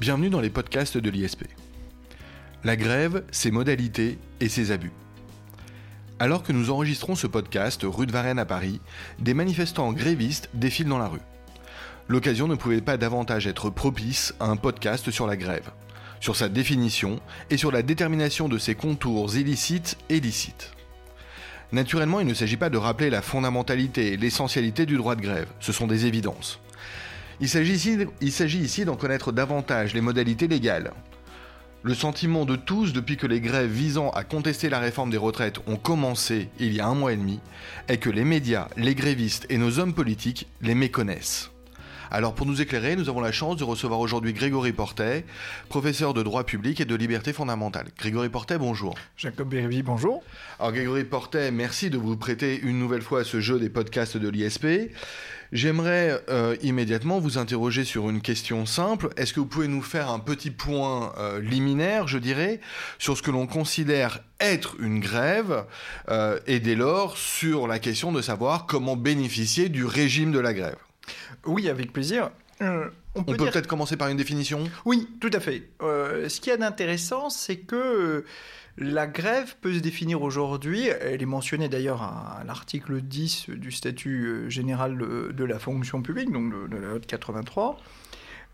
Bienvenue dans les podcasts de l'ISP. La grève, ses modalités et ses abus. Alors que nous enregistrons ce podcast rue de Varennes à Paris, des manifestants grévistes défilent dans la rue. L'occasion ne pouvait pas davantage être propice à un podcast sur la grève, sur sa définition et sur la détermination de ses contours illicites et licites. Naturellement, il ne s'agit pas de rappeler la fondamentalité et l'essentialité du droit de grève, ce sont des évidences. Il s'agit ici, d'en connaître davantage les modalités légales. Le sentiment de tous depuis que les grèves visant à contester la réforme des retraites ont commencé il y a un mois et demi est que les médias, les grévistes et nos hommes politiques les méconnaissent. Alors pour nous éclairer, nous avons la chance de recevoir aujourd'hui Grégory Portet, professeur de droit public et de liberté fondamentale. Grégory Portet, bonjour. Jacob Bérévy, bonjour. Alors Grégory Portet, merci de vous prêter une nouvelle fois à ce jeu des podcasts de l'ISP. J'aimerais euh, immédiatement vous interroger sur une question simple. Est-ce que vous pouvez nous faire un petit point euh, liminaire, je dirais, sur ce que l'on considère être une grève euh, et dès lors sur la question de savoir comment bénéficier du régime de la grève? Oui, avec plaisir. on peut, peut être commencer par une définition? Oui, tout à fait. ce qui est d'intéressant, c'est que la grève peut se définir aujourd'hui, elle est mentionnée d'ailleurs à, l'article 10 du statut euh, général de, la fonction publique, donc de, la loi 83,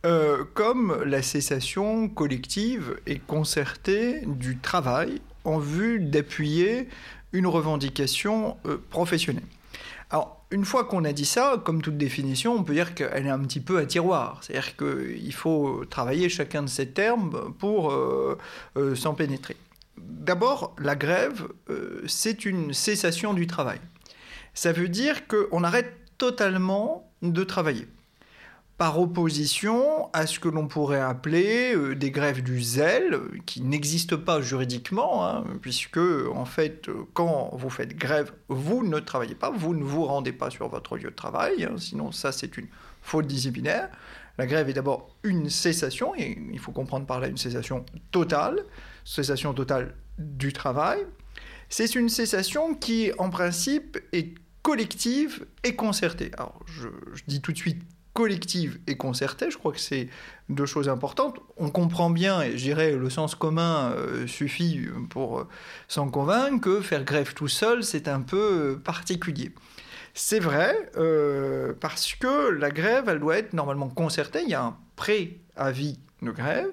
euh, comme la cessation collective et concertée du travail en vue d'appuyer une revendication euh, professionnelle. Alors, une fois qu'on a dit ça, comme toute définition, on peut dire qu'elle est un petit peu à tiroir. C'est-à-dire qu'il faut travailler chacun de ces termes pour s'en pénétrer. D'abord, la grève, euh, c'est une cessation du travail. Ça veut dire qu'on arrête totalement de travailler. Par opposition à ce que l'on pourrait appeler euh, des grèves du zèle, qui n'existent pas juridiquement, hein, puisque en fait, quand vous faites grève, vous ne travaillez pas, vous ne vous rendez pas sur votre lieu de travail, hein, sinon ça c'est une faute disciplinaire. La grève est d'abord une cessation, et il faut comprendre par là une cessation totale, cessation totale du travail. C'est une cessation qui, en principe, est collective et concertée. Alors, je, dis tout de suite collective et concertée, je crois que c'est deux choses importantes. On comprend bien, et je dirais le sens commun euh, suffit pour euh, s'en convaincre, que faire grève tout seul, c'est un peu euh, particulier. C'est vrai, parce que la grève, elle doit être normalement concertée. Il y a un préavis de grève.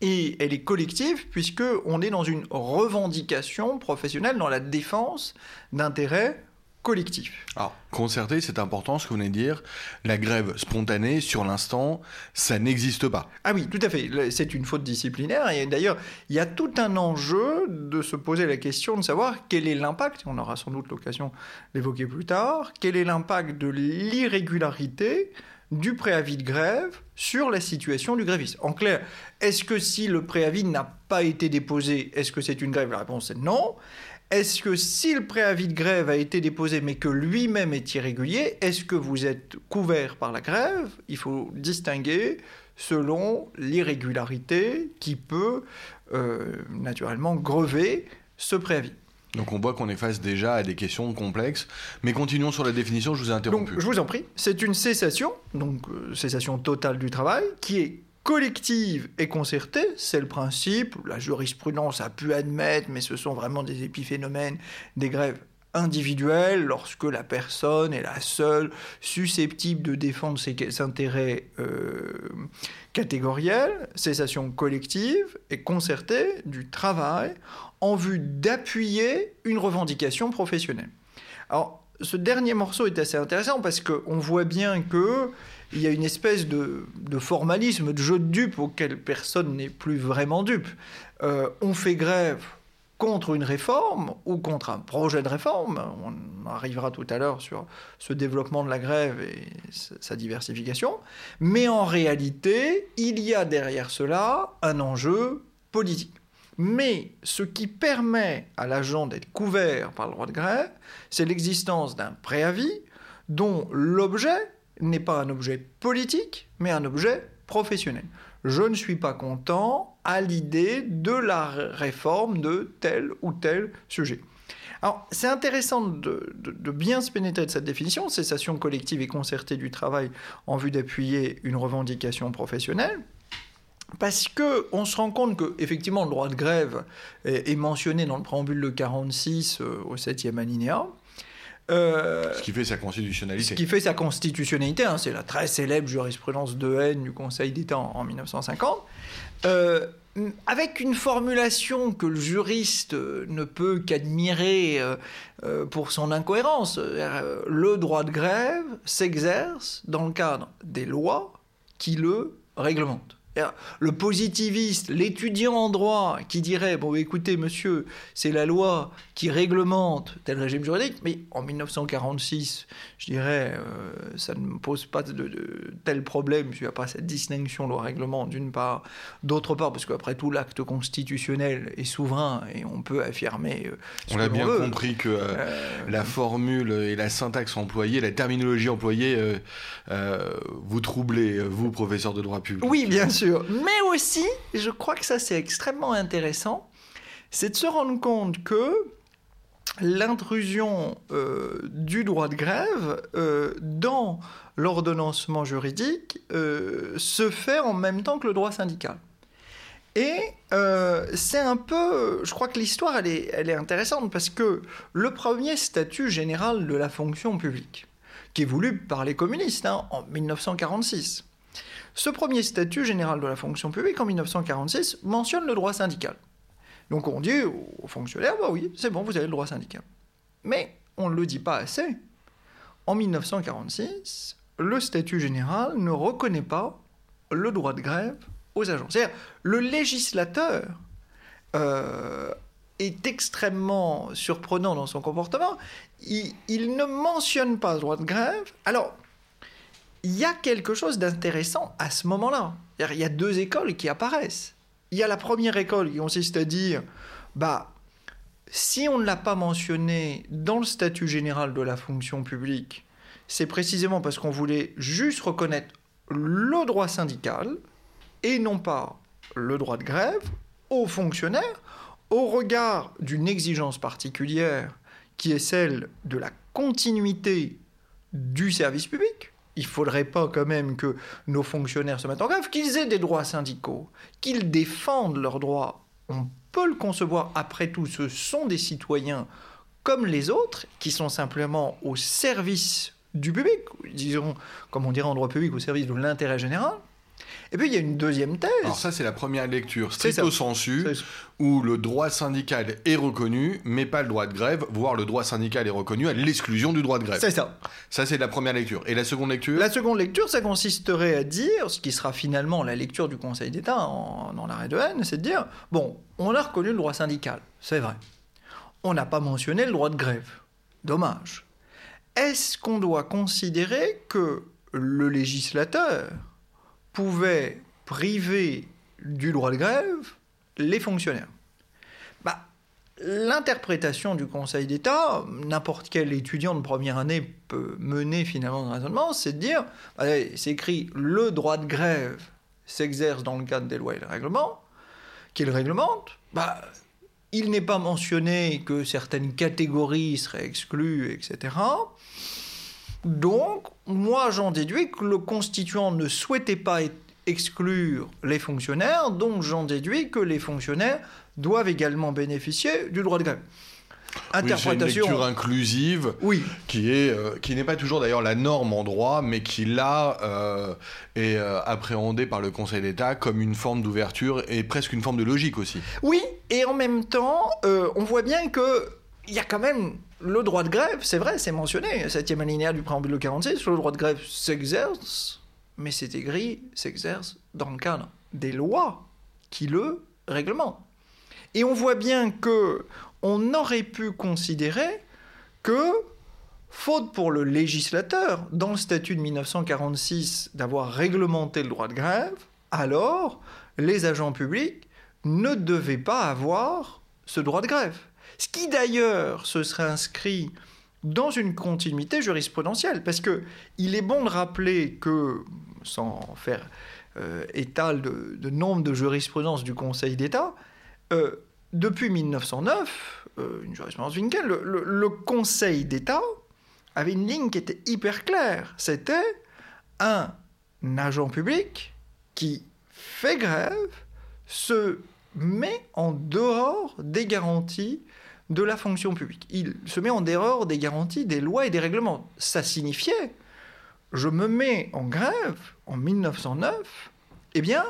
Et elle est collective puisqu'on est dans une revendication professionnelle, dans la défense d'intérêts collectif. Alors, concerté, c'est important ce que vous venez de dire. La grève spontanée, sur l'instant, ça n'existe pas. Ah oui, tout à fait. C'est une faute disciplinaire. Et d'ailleurs, il y a tout un enjeu de se poser la question de savoir quel est l'impact, on aura sans doute l'occasion d'évoquer plus tard, quel est l'impact de l'irrégularité du préavis de grève sur la situation du gréviste. En clair, est-ce que si le préavis n'a pas été déposé, est-ce que c'est une grève? La réponse est non. Est-ce que si le préavis de grève a été déposé mais que lui-même est irrégulier, est-ce que vous êtes couvert par la grève? Il faut distinguer selon l'irrégularité qui peut euh, naturellement grever ce préavis. Donc on voit qu'on est face déjà à des questions complexes, mais continuons sur la définition, je vous ai interrompu. Donc, je vous en prie, c'est une cessation, donc euh, cessation totale du travail, qui est collective et concertée, c'est le principe, la jurisprudence a pu admettre, mais ce sont vraiment des épiphénomènes, des grèves individuelles, lorsque la personne est la seule susceptible de défendre ses intérêts euh, catégoriels, cessation collective et concertée du travail en vue d'appuyer une revendication professionnelle. Alors, ce dernier morceau est assez intéressant parce qu'on voit bien que il y a une espèce de, formalisme, de jeu de dupe auquel personne n'est plus vraiment dupe. Euh, on fait grève contre une réforme ou contre un projet de réforme. On arrivera tout à l'heure sur ce développement de la grève et sa diversification. Mais en réalité, il y a derrière cela un enjeu politique. Mais ce qui permet à l'agent d'être couvert par le droit de grève, c'est l'existence d'un préavis dont l'objet n'est pas un objet politique, mais un objet professionnel. Je ne suis pas content à l'idée de la réforme de tel ou tel sujet. Alors, c'est intéressant de, bien se pénétrer de cette définition, cessation collective et concertée du travail en vue d'appuyer une revendication professionnelle. parce que on se rend compte que effectivement le droit de grève est, mentionné dans le préambule de 46 euh, au 7e alinéa. Euh, ce qui fait sa constitutionnalité. Ce qui fait sa constitutionnalité, hein, c'est la très célèbre jurisprudence de haine du Conseil d'État en, 1950, euh, avec une formulation que le juriste ne peut qu'admirer pour son incohérence. Le droit de grève s'exerce dans le cadre des lois qui le réglementent. Le positiviste, l'étudiant en droit qui dirait Bon, écoutez, monsieur, c'est la loi qui réglemente tel régime juridique, mais en 1946, je dirais, euh, ça ne me pose pas de, tel problème, il n'y a pas cette distinction loi-règlement, d'une part. D'autre part, parce qu'après tout, l'acte constitutionnel est souverain et on peut affirmer. Euh, on a bien compris que euh, la formule et la syntaxe employée, la terminologie employée, vous troublez, vous, professeur de droit public. Oui, bien sûr. Mais aussi, je crois que ça c'est extrêmement intéressant, c'est de se rendre compte que l'intrusion euh, du droit de grève euh, dans l'ordonnancement juridique euh, se fait en même temps que le droit syndical. Et c'est un peu, je crois que l'histoire elle est, intéressante parce que le premier statut général de la fonction publique, qui est voulu par les communistes hein, en 1946, ce premier statut général de la fonction publique en 1946 mentionne le droit syndical. Donc on dit aux fonctionnaires, bah oui, c'est bon, vous avez le droit syndical. Mais on ne le dit pas assez. En 1946, le statut général ne reconnaît pas le droit de grève aux agents. C'est-à-dire, le législateur euh, est extrêmement surprenant dans son comportement. Il, il, ne mentionne pas le droit de grève. Alors, il y a quelque chose d'intéressant à ce moment-là. Il y a deux écoles qui apparaissent. Il y a la première école qui consiste à dire, bah, si on ne l'a pas mentionné dans le statut général de la fonction publique, c'est précisément parce qu'on voulait juste reconnaître le droit syndical et non pas le droit de grève aux fonctionnaires au regard d'une exigence particulière qui est celle de la continuité du service public il faudrait pas quand même que nos fonctionnaires se mettent en grève, qu'ils aient des droits syndicaux, qu'ils défendent leurs droits. On peut le concevoir, après tout, ce sont des citoyens comme les autres, qui sont simplement au service du public, disons, comme on dirait en droit public, au service de l'intérêt général. Et puis il y a une deuxième thèse. Alors ça c'est la première lecture stricto sensu, où le droit syndical est reconnu, mais pas le droit de grève, voire le droit syndical est reconnu à l'exclusion du droit de grève. C'est ça. Ça c'est la première lecture. Et la seconde lecture? La seconde lecture, ça consisterait à dire, ce qui sera finalement la lecture du Conseil d'État dans l'arrêt de haine, c'est de dire, bon, on a reconnu le droit syndical, c'est vrai. On n'a pas mentionné le droit de grève. Dommage. Est-ce qu'on doit considérer que le législateur pouvait priver du droit de grève les fonctionnaires. Bah, L'interprétation du Conseil d'État, n'importe quel étudiant de première année peut mener finalement un raisonnement, c'est de dire, c'est écrit le droit de grève s'exerce dans le cadre des lois et des règlements, qu'il réglemente, bah, il n'est pas mentionné que certaines catégories seraient exclues, etc. Donc, moi, j'en déduis que le constituant ne souhaitait pas exclure les fonctionnaires, donc j'en déduis que les fonctionnaires doivent également bénéficier du droit de grève. Interprétation. une lecture inclusive, oui. qui est euh, qui n'est pas toujours d'ailleurs la norme en droit, mais qui là euh, est euh, appréhendée par le Conseil d'État comme une forme d'ouverture et presque une forme de logique aussi. Oui, et en même temps, on voit bien que il y a quand même le droit de grève, c'est vrai, c'est mentionné, septième alinéa du préambule 46, le droit de grève s'exerce, mais c'est écrit, s'exerce dans le cadre des lois qui le réglementent. Et on voit bien que on aurait pu considérer que, faute pour le législateur, dans le statut de 1946, d'avoir réglementé le droit de grève, alors les agents publics ne devaient pas avoir ce droit de grève. Ce qui d'ailleurs se serait inscrit dans une continuité jurisprudentielle, parce que il est bon de rappeler que, sans faire euh, étal de, nombre de jurisprudences du Conseil d'État, euh, depuis 1909, euh, une jurisprudence Winkel, le, Conseil d'État avait une ligne qui était hyper claire. C'était un agent public qui fait grève se met en dehors des garanties de la fonction publique. Il se met en dehors des garanties des lois et des règlements. Ça signifiait, je me mets en grève en 1909, eh bien,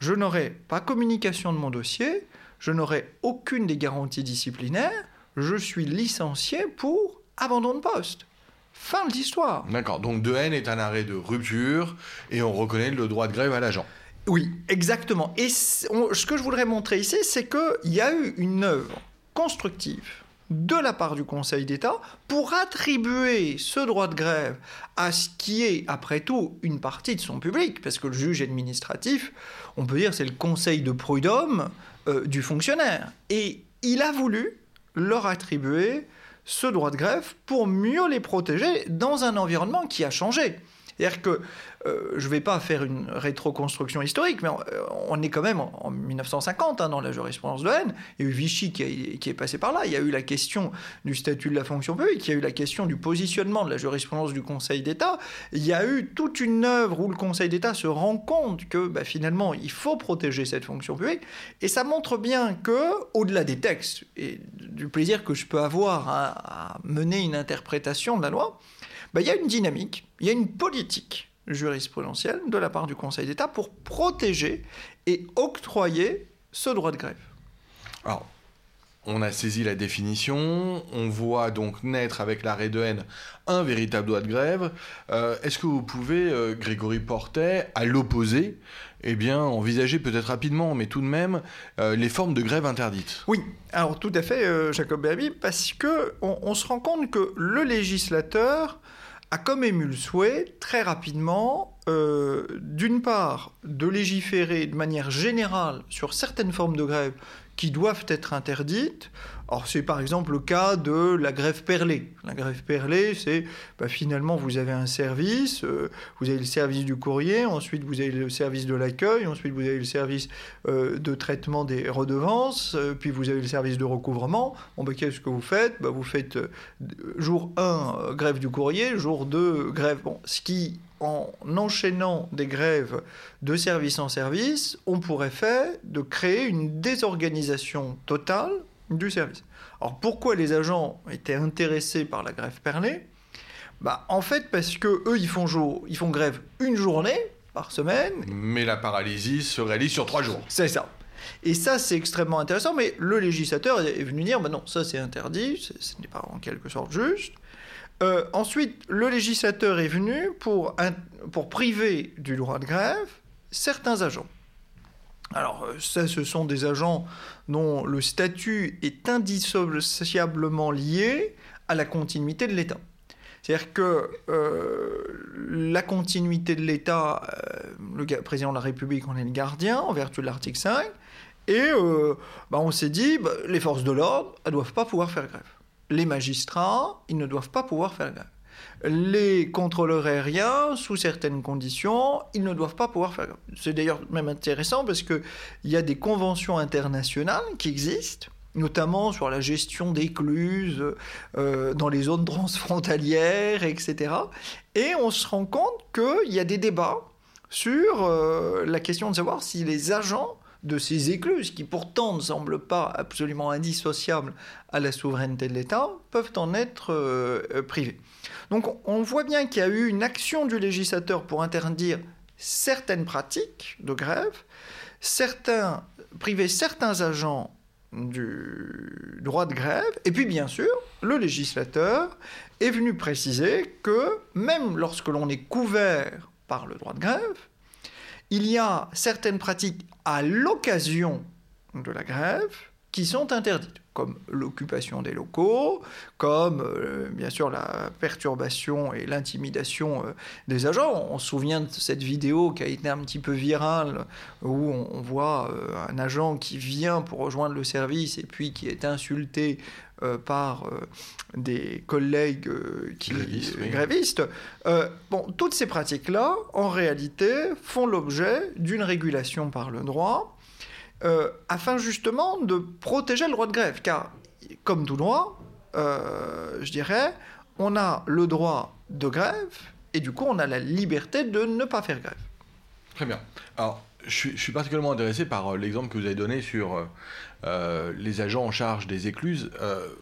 je n'aurai pas communication de mon dossier, je n'aurai aucune des garanties disciplinaires, je suis licencié pour abandon de poste. Fin de l'histoire. D'accord, donc de haine est un arrêt de rupture et on reconnaît le droit de grève à l'agent. Oui, exactement. Et ce que je voudrais montrer ici, c'est qu'il y a eu une œuvre constructive de la part du Conseil d'État pour attribuer ce droit de grève à ce qui est, après tout, une partie de son public, parce que le juge administratif, on peut dire, c'est le conseil de prud'homme euh, du fonctionnaire. Et il a voulu leur attribuer ce droit de grève pour mieux les protéger dans un environnement qui a changé. C'est-à-dire que euh, je ne vais pas faire une rétroconstruction historique, mais euh, on, est quand même en, 1950 hein, dans la jurisprudence de haine. Il y a eu Vichy qui, qui, est passé par là. Il y a eu la question du statut de la fonction publique. Il y a eu la question du positionnement de la jurisprudence du Conseil d'État. Il y a eu toute une œuvre où le Conseil d'État se rend compte que bah, finalement il faut protéger cette fonction publique. Et ça montre bien que, au-delà des textes et du plaisir que je peux avoir à mener une interprétation de la loi, bah, il y a une dynamique, il y a une politique jurisprudentielle de la part du Conseil d'État pour protéger et octroyer ce droit de grève. Alors, on a saisi la définition, on voit donc naître avec l'arrêt de haine un véritable droit de grève. Euh, est-ce que vous pouvez, euh, Grégory Portet, à l'opposé, eh bien, envisager peut-être rapidement, mais tout de même, euh, les formes de grève interdites? Oui, alors tout à fait, Jacob Berby, parce que on, se rend compte que le législateur a comme ému le souhait, très rapidement, euh, d'une part, de légiférer de manière générale sur certaines formes de grève qui doivent être interdites. Alors c'est par exemple le cas de la grève perlée. La grève perlée, c'est bah, finalement vous avez un service, euh, vous avez le service du courrier, ensuite vous avez le service de l'accueil, ensuite vous avez le service euh, de traitement des redevances, euh, puis vous avez le service de recouvrement. Bon, bah, qu'est-ce que vous faites? Bah, Vous faites jour 1 grève du courrier, jour 2 grève. Bon, ce qui en enchaînant des grèves de service en service, on pourrait faire de créer une désorganisation totale du service. Alors pourquoi les agents étaient intéressés par la grève perlée? Bah, En fait, parce que eux, ils font, jour, ils font grève une journée par semaine. Mais la paralysie se réalise sur trois jours. C'est ça. Et ça, c'est extrêmement intéressant, mais le législateur est venu dire, bah non, ça c'est interdit, ce n'est pas en quelque sorte juste. Euh, ensuite, le législateur est venu pour, priver du droit de grève certains agents. Alors, euh, ça, ce sont des agents dont le statut est indissociablement lié à la continuité de l'État. C'est-à-dire que euh, la continuité de l'État, le président de la République en est le gardien en vertu de l'article 5, et bah, on s'est dit, bah, les forces de l'ordre, elles ne doivent pas pouvoir faire grève les magistrats, ils ne doivent pas pouvoir faire grève. Les contrôleurs aériens, sous certaines conditions, ils ne doivent pas pouvoir faire grève. C'est d'ailleurs même intéressant parce qu'il y a des conventions internationales qui existent, notamment sur la gestion d'écluses euh, dans les zones transfrontalières, etc. Et on se rend compte qu'il y a des débats sur euh, la question de savoir si les agents de ces écluses, qui pourtant ne semblent pas absolument indissociables à la souveraineté de l'État, peuvent en être euh, privés. Donc on voit bien qu'il y a eu une action du législateur pour interdire certaines pratiques de grève, priver certains agents du droit de grève, et puis bien sûr, le législateur est venu préciser que même lorsque l'on est couvert par le droit de grève, il y a certaines pratiques à l'occasion de la grève qui sont interdites, comme l'occupation des locaux, comme euh, bien sûr la perturbation et l'intimidation euh, des agents. On se souvient de cette vidéo qui a été un petit peu virale, où on, voit euh, un agent qui vient pour rejoindre le service et puis qui est insulté par des collègues qui, grévistes. bon, toutes ces pratiques-là, en réalité, font l'objet d'une régulation par le droit, afin justement de protéger le droit de grève. Car, comme tout droit, je dirais, on a le droit de grève, et du coup, on a la liberté de ne pas faire grève. Très bien. Alors, je suis, particulièrement intéressé par l'exemple que vous avez donné sur les agents en charge des écluses.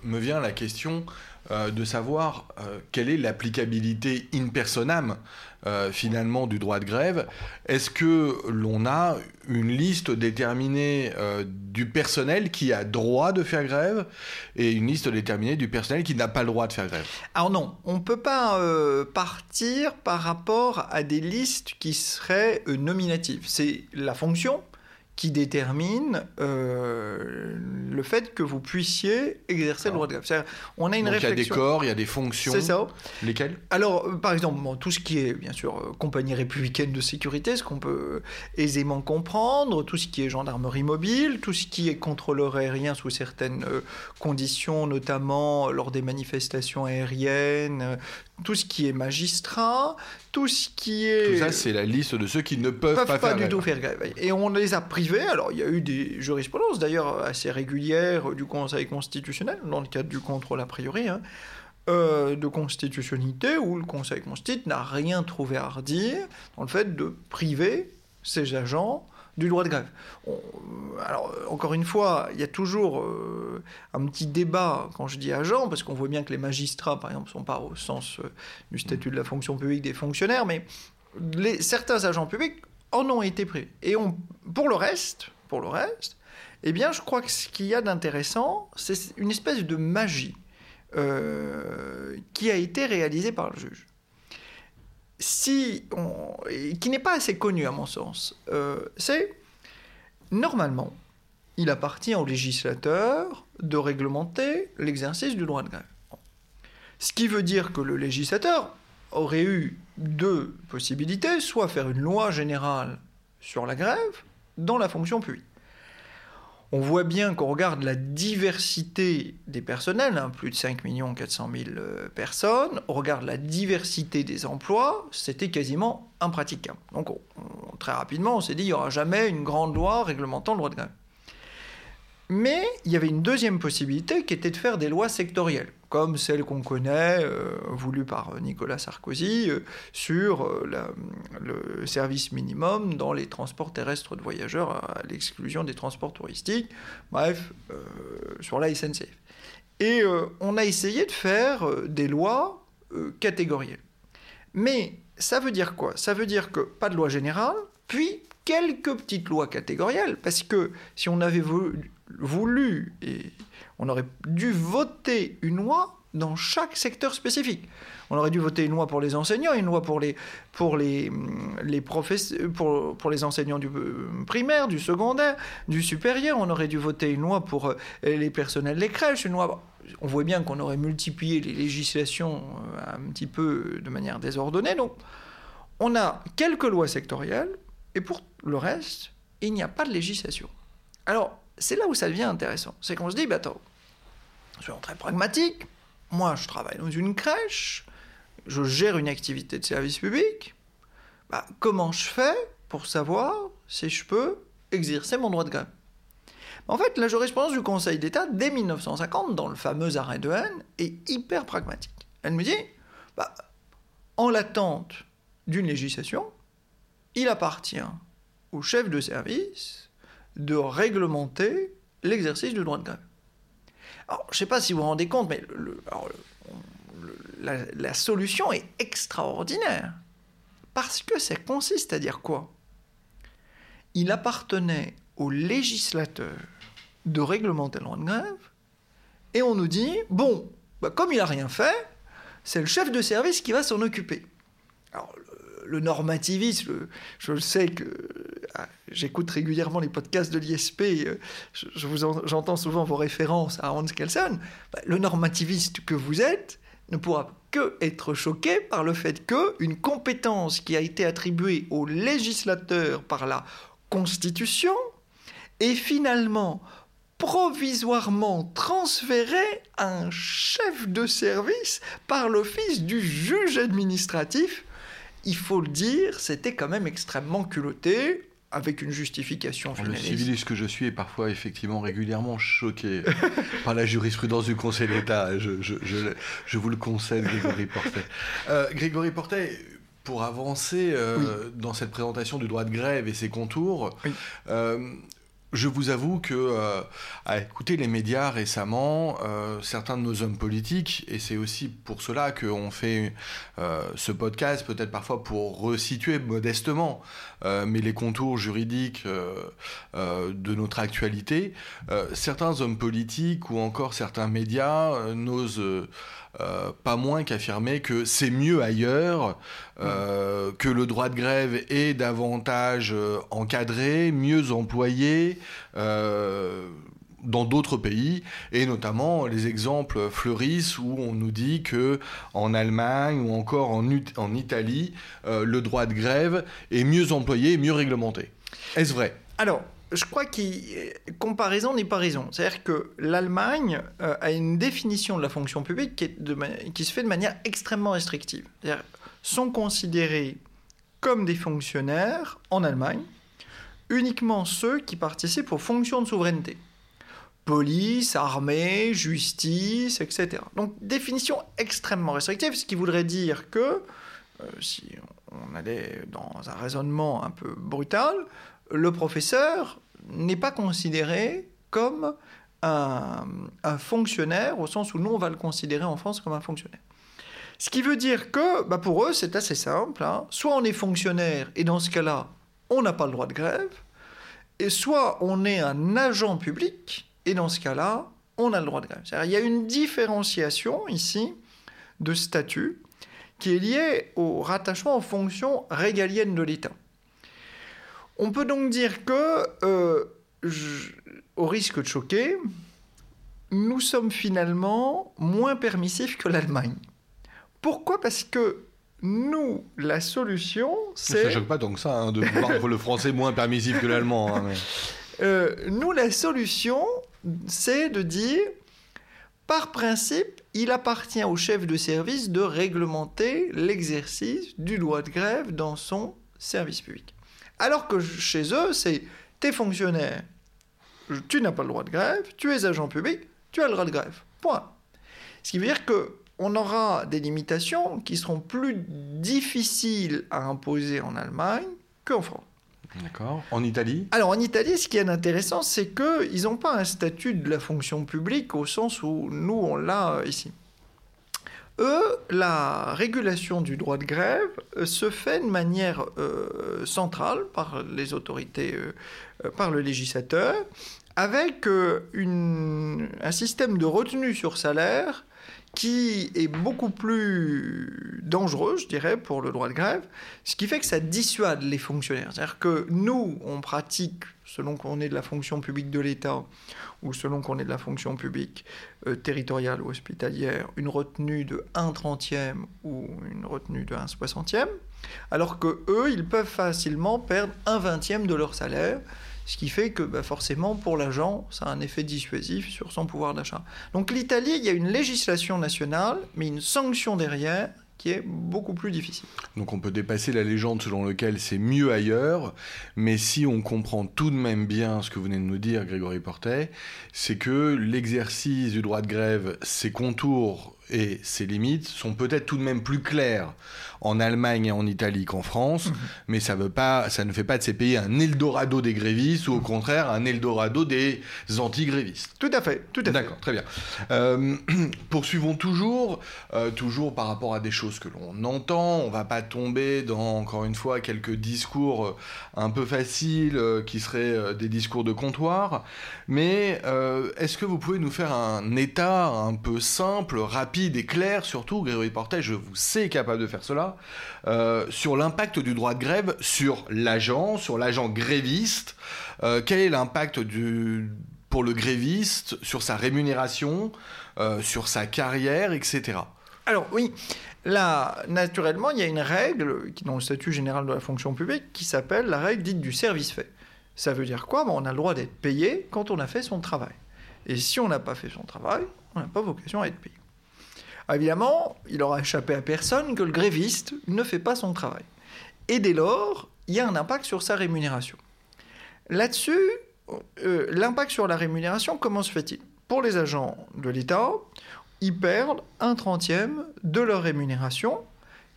me vient la question de savoir quelle est l'applicabilité in personam euh, finalement du droit de grève. Est-ce que l'on a une liste déterminée euh, du personnel qui a droit de faire grève et une liste déterminée du personnel qui n'a pas le droit de faire grève? Alors non, on ne peut pas euh, partir par rapport à des listes qui seraient nominatives. C'est la fonction qui détermine euh, le fait que vous puissiez exercer le droit de grève. On a une réflexion. Il y a des corps, il y a des fonctions. C'est ça. Lesquelles? Alors, euh, par exemple, tout ce qui est, bien sûr, euh, compagnie républicaine de sécurité, ce qu'on peut aisément comprendre, tout ce qui est gendarmerie mobile, tout ce qui est contrôleur aérien sous certaines conditions, notamment lors des manifestations aériennes, tout ce qui est magistrat, tout ce qui est... Tout ça, c'est la liste de ceux qui ne peuvent, pas, pas du tout faire grève. Et on les a privés. Alors, il y a eu des jurisprudences, d'ailleurs, assez régulières du Conseil constitutionnel, dans le cadre du contrôle a priori, hein, euh, de constitutionnalité, où le Conseil constitutionnel n'a rien trouvé à redire dans le fait de priver ses agents du droit de grève. alors, encore une fois, il y a toujours euh, un petit débat quand je dis agent, parce qu'on voit bien que les magistrats, par exemple, ne sont pas au sens euh, du statut de la fonction publique des fonctionnaires, mais certains agents publics en ont été pris. Et on, pour le reste, pour le reste, eh bien, je crois que ce qu'il y a d'intéressant, c'est une espèce de magie euh, qui a été réalisée par le juge qui n'est pas assez connu à mon sens, euh, c'est normalement, il appartient au législateur de réglementer l'exercice du droit de grève. Ce qui veut dire que le législateur aurait eu deux possibilités, soit faire une loi générale sur la grève dans la fonction publique, on voit bien qu'on regarde la diversité des personnels, hein, plus de 5 400 000 personnes, on regarde la diversité des emplois, c'était quasiment impraticable. Donc très rapidement, on s'est dit, il n'y aura jamais une grande loi réglementant le droit de grève. Mais il y avait une deuxième possibilité qui était de faire des lois sectorielles, comme celle qu'on connaît, euh, voulue par Nicolas Sarkozy, euh, sur euh, le service minimum dans les transports terrestres de voyageurs, à l'exclusion des transports touristiques, bref, sur la SNCF. Et on a essayé de faire des lois catégorielles. Mais ça veut dire quoi? Ça veut dire que pas de loi générale, puis quelques petites lois catégorielles, parce que si on avait voulu et on aurait dû voter une loi dans chaque secteur spécifique. On aurait dû voter une loi pour les enseignants, une loi pour les, pour les, les pour, pour, les enseignants du euh, primaire, du secondaire, du supérieur. On aurait dû voter une loi pour euh, les personnels des crèches, une loi. On voit bien qu'on aurait multiplié les législations euh, un petit peu de manière désordonnée. Donc, on a quelques lois sectorielles, et pour le reste, il n'y a pas de législation. Alors, c'est là où ça devient intéressant. C'est qu'on se dit, bah attends, soyons très pragmatique. Moi, je travaille dans une crèche, je gère une activité de service public. Bah, comment je fais pour savoir si je peux exercer mon droit de grève? En fait, la jurisprudence du Conseil d'État, dès 1950, dans le fameux arrêt de haine, est hyper pragmatique. Elle me dit, bah, en l'attente d'une législation, il appartient au chef de service de réglementer l'exercice du droit de grève. Alors, je ne sais pas si vous vous rendez compte, mais la, solution est extraordinaire. Parce que ça consiste à dire quoi? Il appartenait au législateur de réglementer le droit de grève, et on nous dit, bon, bah, comme il n'a rien fait, c'est le chef de service qui va s'en occuper. Alors, le normativisme, je sais que ah, j'écoute régulièrement les podcasts de l'ISP, euh, j'entends souvent vos références à Hans Kelsen. Bah, le normativiste que vous êtes ne pourra que être choqué par le fait que une compétence qui a été attribuée au législateur par la Constitution est finalement provisoirement transférée à un chef de service par l'office du juge administratif il faut le dire, c'était quand même extrêmement culotté, avec une justification finaliste. Le civiliste que je suis est parfois effectivement régulièrement choqué par la jurisprudence du Conseil d'État. Je, je, je, vous le concède, Grégory Portet. Euh, Grégory Portet, pour avancer euh, dans cette présentation du droit de grève et ses contours, euh, je vous avoue que, euh, à écouter les médias récemment, euh, certains de nos hommes politiques, et c'est aussi pour cela qu'on fait euh, ce podcast, peut-être parfois pour resituer modestement, mais les contours juridiques de notre actualité, certains hommes politiques ou encore certains médias n'osent euh, pas moins qu'affirmer que c'est mieux ailleurs, euh, que le droit de grève est davantage euh, encadré, mieux employé dans d'autres pays, et notamment les exemples fleurissent où on nous dit que en Allemagne ou encore en, en Italie, le droit de grève est mieux employé, mieux réglementé. Est-ce vrai? Alors, je crois que comparaison n'est pas raison. C'est-à-dire que l'Allemagne euh, a une définition de la fonction publique qui, qui se fait de manière extrêmement restrictive. C'est-à-dire sont considérés comme des fonctionnaires en Allemagne uniquement ceux qui participent aux fonctions de souveraineté. Police, armée, justice, etc. Donc définition extrêmement restrictive, ce qui voudrait dire que, euh, si on allait dans un raisonnement un peu brutal, le professeur n'est pas considéré comme un, fonctionnaire, au sens où nous, on va le considérer en France comme un fonctionnaire. Ce qui veut dire que, bah, pour eux, c'est assez simple. Hein. Soit on est fonctionnaire, et dans ce cas-là, on n'a pas le droit de grève, et soit on est un agent public, et dans ce cas-là, on a le droit de grève. Il y a une différenciation ici de statut qui est liée au rattachement aux fonctions régaliennes de l'État. On peut donc dire que, euh, au risque de choquer, nous sommes finalement moins permissifs que l'Allemagne. Pourquoi? Parce que nous, la solution, c'est... Ça choque pas tant que ça, hein, de voir le français moins permissif que l'allemand. Hein, euh, nous, la solution, c'est de dire, par principe, il appartient au chef de service de réglementer l'exercice du droit de grève dans son service public. Alors que chez eux, c'est tes fonctionnaires, tu n'as pas le droit de grève, tu es agent public, tu as le droit de grève. Point. Ce qui veut dire que on aura des limitations qui seront plus difficiles à imposer en Allemagne qu'en France. D'accord. En Italie? Alors en Italie, ce qui est intéressant, c'est qu'ils n'ont pas un statut de la fonction publique au sens où nous, on l'a ici. Eux, la régulation du droit de grève euh, se fait de manière euh, centrale par les autorités, euh, par le législateur, avec un système de retenue sur salaire qui est beaucoup plus dangereux, je dirais, pour le droit de grève, ce qui fait que ça dissuade les fonctionnaires. C'est-à-dire que nous, on pratique, selon qu'on est de la fonction publique de l'État ou selon qu'on est de la fonction publique euh, territoriale ou hospitalière, une retenue de 1 trentième ou une retenue de 1 soixantième, alors que eux, ils peuvent facilement perdre un vingtième de leur salaire ce qui fait que bah, forcément, pour l'agent, ça a un effet dissuasif sur son pouvoir d'achat. Donc l'Italie, il y a une législation nationale, mais une sanction derrière qui est beaucoup plus difficile. Donc on peut dépasser la légende selon laquelle c'est mieux ailleurs, mais si on comprend tout de même bien ce que vous venez de nous dire, Grégory Portet, c'est que l'exercice du droit de grève, ses contours et ses limites sont peut-être tout de même plus claires en Allemagne et en Italie qu'en France, mhm. mais ça, veut pas, ça ne fait pas de ces pays un Eldorado des grévistes ou au contraire un Eldorado des anti-grévistes. Tout à fait, tout à fait. D'accord, très bien. Euh, poursuivons toujours, euh, toujours par rapport à des choses que l'on entend. On va pas tomber dans, encore une fois, quelques discours euh, un peu faciles qui seraient des discours de comptoir. Mais est-ce que vous pouvez nous faire un état un peu simple, rapide et clair, surtout, Grégory Portet, je vous sais capable de faire cela, euh, sur l'impact du droit de grève sur l'agent, sur l'agent gréviste. Euh, quel est l'impact pour le gréviste sur sa rémunération, euh, sur sa carrière, etc. Alors oui, là, naturellement, il y a une règle dans le statut général de la fonction publique qui s'appelle la règle dite du service fait. Ça veut dire quoi? On a le droit d'être payé quand on a fait son travail. Et si on n'a pas fait son travail, on n'a pas vocation à être payé. Évidemment, il aura échappé à personne que le gréviste ne fait pas son travail. Et dès lors, il y a un impact sur sa rémunération. Là-dessus, euh, l'impact sur la rémunération, comment se fait-il? Pour les agents de l'État, ils perdent un trentième de leur rémunération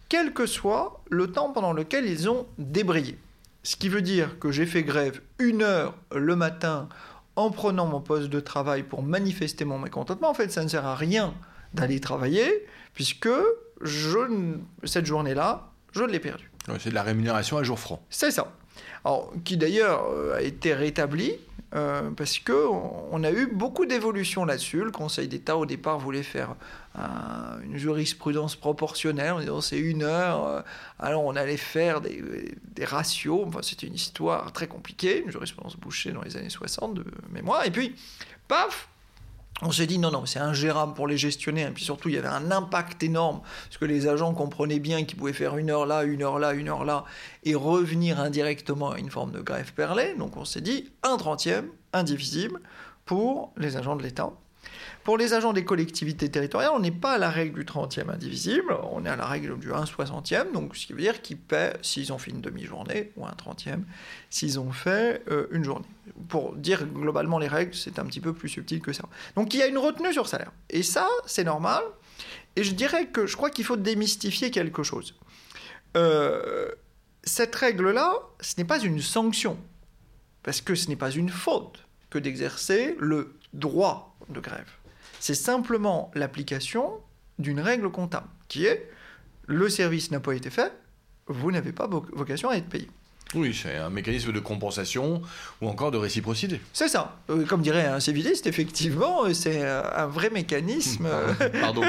quel que soit le temps pendant lequel ils ont débrayé. Ce qui veut dire que j'ai fait grève une heure le matin en prenant mon poste de travail pour manifester mon mécontentement. En fait, ça ne sert à rien d'aller travailler puisque je, cette journée-là, je l'ai perdue. c'est de la rémunération à jour franc. C'est ça. Alors, qui d'ailleurs euh, a été rétabli euh, parce que on a eu beaucoup d'évolutions là-dessus. Le Conseil d'État au départ voulait faire une jurisprudence proportionnelle en disant c'est une heure, euh, alors on allait faire des, des ratios. Enfin, c'était une histoire très compliquée, une jurisprudence bouchée dans les années 60 de mémoire. Et puis, paf, on s'est dit non, non, c'est ingérable pour les gestionnaires. Et puis surtout, il y avait un impact énorme, parce que les agents comprenaient bien qu'ils pouvaient faire une heure là, une heure là, une heure là, et revenir indirectement à une forme de grève perlée. Donc on s'est dit un trentième, indivisible, pour les agents de l'État. Pour les agents des collectivités territoriales, on n'est pas à la règle du 30e indivisible, on est à la règle du 1 60e, donc ce qui veut dire qu'ils paient s'ils ont fait une demi-journée, ou un 30e s'ils ont fait euh, une journée. Pour dire globalement les règles, c'est un petit peu plus subtil que ça. Donc il y a une retenue sur salaire. Et ça, c'est normal. Et je dirais que je crois qu'il faut démystifier quelque chose. Euh, cette règle-là, ce n'est pas une sanction, parce que ce n'est pas une faute que d'exercer le droit de grève. C'est simplement l'application d'une règle comptable, qui est le service n'a pas été fait, vous n'avez pas vocation à être payé. Oui, c'est un mécanisme de compensation ou encore de réciprocité. C'est ça. Euh, comme dirait un civiliste, effectivement, c'est un vrai mécanisme. Pardon.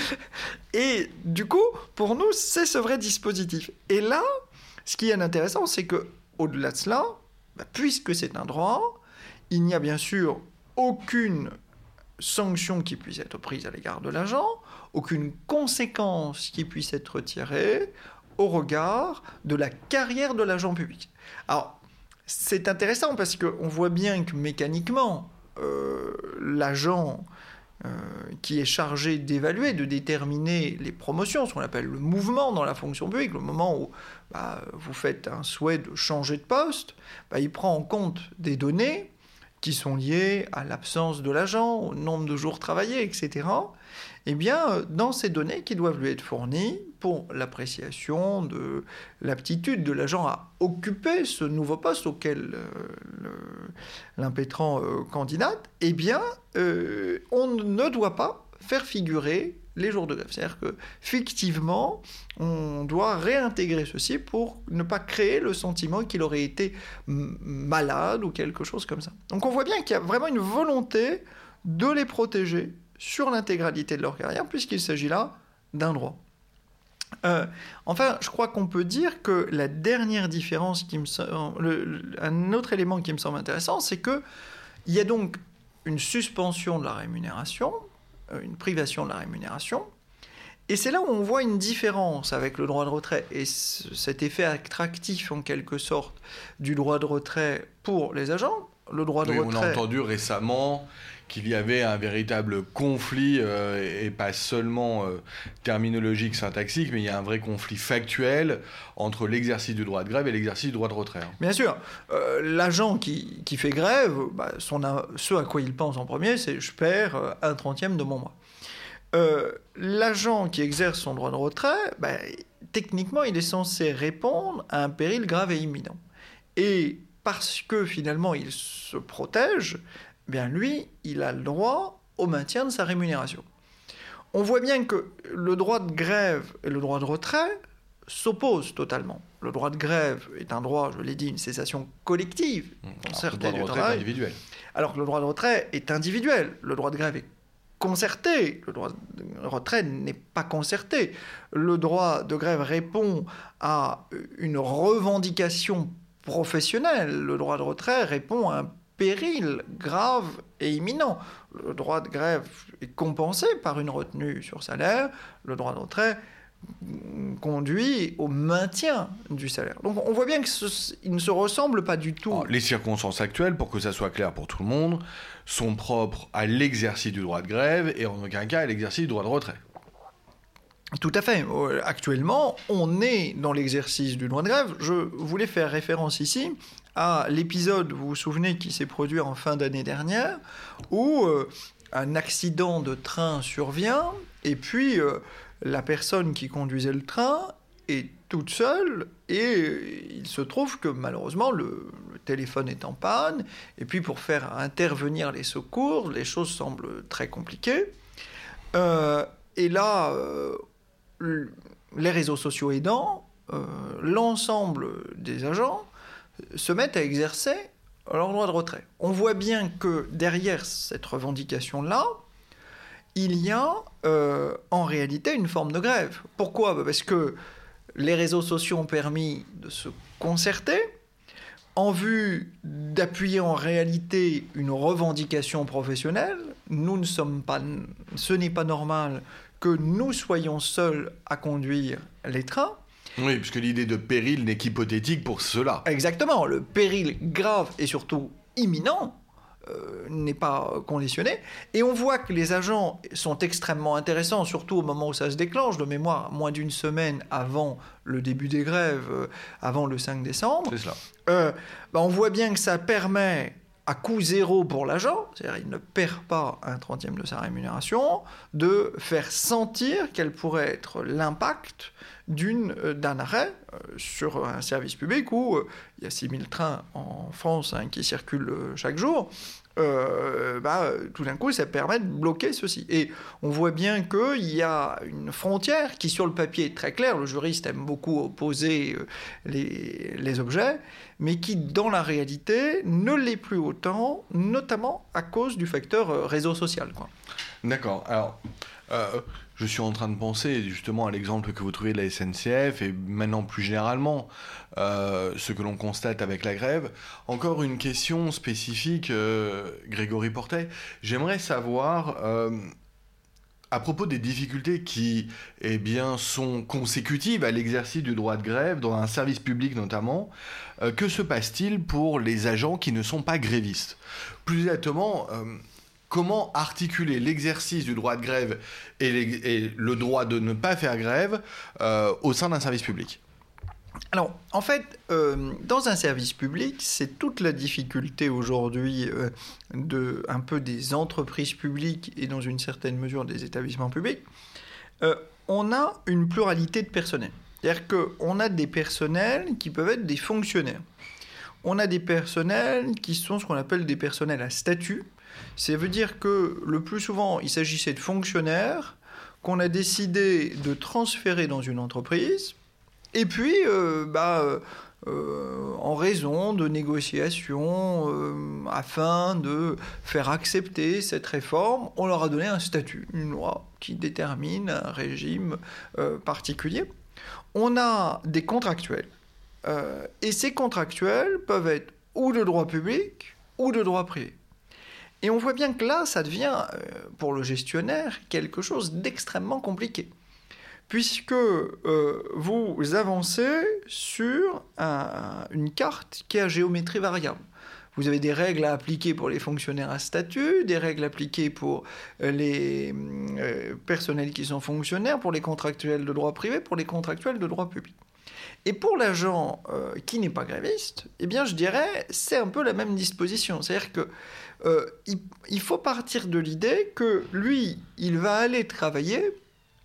Et du coup, pour nous, c'est ce vrai dispositif. Et là, ce qui est intéressant, c'est que au-delà de cela, bah, puisque c'est un droit, il n'y a bien sûr aucune sanction qui puisse être prise à l'égard de l'agent, aucune conséquence qui puisse être tirée au regard de la carrière de l'agent public. Alors, c'est intéressant parce qu'on voit bien que mécaniquement, euh, l'agent euh, qui est chargé d'évaluer, de déterminer les promotions, ce qu'on appelle le mouvement dans la fonction publique, le moment où bah, vous faites un souhait de changer de poste, bah, il prend en compte des données qui sont liées à l'absence de l'agent, au nombre de jours travaillés, etc., eh bien, euh, dans ces données qui doivent lui être fournies pour l'appréciation de l'aptitude de l'agent à occuper ce nouveau poste auquel euh, l'impétrant euh, candidate, eh bien, on ne doit pas faire figurer les jours de grève. C'est-à-dire que fictivement, on doit réintégrer ceci pour ne pas créer le sentiment qu'il aurait été malade ou quelque chose comme ça. Donc on voit bien qu'il y a vraiment une volonté de les protéger sur l'intégralité de leur carrière, puisqu'il s'agit là d'un droit. Euh, enfin, je crois qu'on peut dire que la dernière différence qui me semble, un autre élément qui me semble intéressant, c'est que il y a donc une suspension de la rémunération, une privation de la rémunération. Et c'est là où on voit une différence avec le droit de retrait et cet effet attractif en quelque sorte du droit de retrait pour les agents. Le droit de retrait. On a entendu récemment qu'il y avait un véritable conflit, euh, et pas seulement euh, terminologique, syntaxique, mais il y a un vrai conflit factuel entre l'exercice du droit de grève et l'exercice du droit de retrait. Hein. Bien sûr, euh, l'agent qui, qui, fait grève, bah, ce à quoi il pense en premier, c'est je perds un trentième de mon mois. L'agent qui exerce son droit de retrait, bah, techniquement, il est censé répondre à un péril grave et imminent. Et parce que finalement il se protège, bien lui, il a le droit au maintien de sa rémunération. On voit bien que le droit de grève et le droit de retrait s'opposent totalement. Le droit de grève est un droit, je l'ai dit, une cessation collective, concertée le droit de retrait Est individuel. Alors que le droit de retrait est individuel. Le droit de grève est concerté. Le droit de retrait n'est pas concerté. Le droit de grève répond à une revendication professionnelle. Le droit de retrait répond à un péril grave et imminent. Le droit de grève est compensé par une retenue sur salaire, le droit de retrait conduit au maintien du salaire. Donc on voit bien qu'ils ne se ressemblent pas du tout. les circonstances actuelles, pour que ça soit clair pour tout le monde, sont propres à l'exercice du droit de grève et en aucun cas à l'exercice du droit de retrait. Tout à fait. Euh, actuellement, on est dans l'exercice du droit de grève. Je voulais faire référence ici à l'épisode, vous vous souvenez, qui s'est produit en fin d'année dernière, où euh, un accident de train survient, et puis euh, la personne qui conduisait le train est toute seule et il se trouve que malheureusement le, téléphone est en panne et puis pour faire intervenir les secours, les choses semblent très compliquées. Et là, les réseaux sociaux aidant, euh, l'ensemble des agents se mettent à exercer leur droit de retrait. On voit bien que derrière cette revendication-là, il y a en réalité une forme de grève. Pourquoi? Bah, Parce que les réseaux sociaux ont permis de se concerter en vue d'appuyer en réalité une revendication professionnelle. Nous ne ce n'est pas normal que nous soyons seuls à conduire les trains. Oui, puisque l'idée de péril n'est qu'hypothétique pour cela. Exactement, le péril grave et surtout imminent euh, n'est pas conditionné. Et on voit que les agents sont extrêmement intéressants, surtout au moment où ça se déclenche, de mémoire, moins d'une semaine avant le début des grèves, euh, avant le 5 décembre. C'est cela. Euh, bah, on voit bien que ça permet à coût zéro pour l'agent, c'est-à-dire il ne perd pas un trentième de sa rémunération, de faire sentir quel pourrait être l'impact d'un arrêt sur un service public où il y a 6000 trains en France hein, qui circulent chaque jour. Euh, bah, tout d'un coup, ça permet de bloquer ceci. Et on voit bien qu'il y a une frontière qui, sur le papier, est très claire. Le juriste aime beaucoup opposer euh, les, objets, mais qui, dans la réalité, ne l'est plus autant, notamment à cause du facteur euh, réseau social. D'accord. Alors, je suis en train de penser justement à l'exemple que vous trouvez de la SNCF et maintenant plus généralement euh, ce que l'on constate avec la grève. Encore une question spécifique, euh, Grégory Portet. J'aimerais savoir euh, à propos des difficultés qui eh bien, sont consécutives à l'exercice du droit de grève dans un service public notamment, que se passe-t-il pour les agents qui ne sont pas grévistes? Plus exactement, comment articuler l'exercice du droit de grève et, le droit de ne pas faire grève euh, au sein d'un service public alors, en fait, euh, dans un service public, c'est toute la difficulté aujourd'hui euh, de un peu des entreprises publiques et dans une certaine mesure des établissements publics. on a une pluralité de personnel. C'est-à-dire qu'on a des personnels qui peuvent être des fonctionnaires. On a des personnels qui sont ce qu'on appelle des personnels à statut, ça veut dire que le plus souvent, il s'agissait de fonctionnaires qu'on a décidé de transférer dans une entreprise, et puis, euh, bah, euh, en raison de négociations euh, afin de faire accepter cette réforme, on leur a donné un statut, une loi qui détermine un régime particulier. On a des contractuels, et ces contractuels peuvent être ou de droit public ou de droit privé. Et on voit bien que là, ça devient, euh, pour le gestionnaire, quelque chose d'extrêmement compliqué. Puisque euh, vous avancez sur une carte qui a géométrie variable. Vous avez des règles à appliquer pour les fonctionnaires à statut, des règles appliquées pour euh, les personnels qui sont fonctionnaires, pour les contractuels de droit privé, pour les contractuels de droit public. Et pour l'agent qui n'est pas gréviste, eh bien, je dirais, c'est un peu la même disposition. C'est-à-dire que euh, il, faut partir de l'idée que lui, il va aller travailler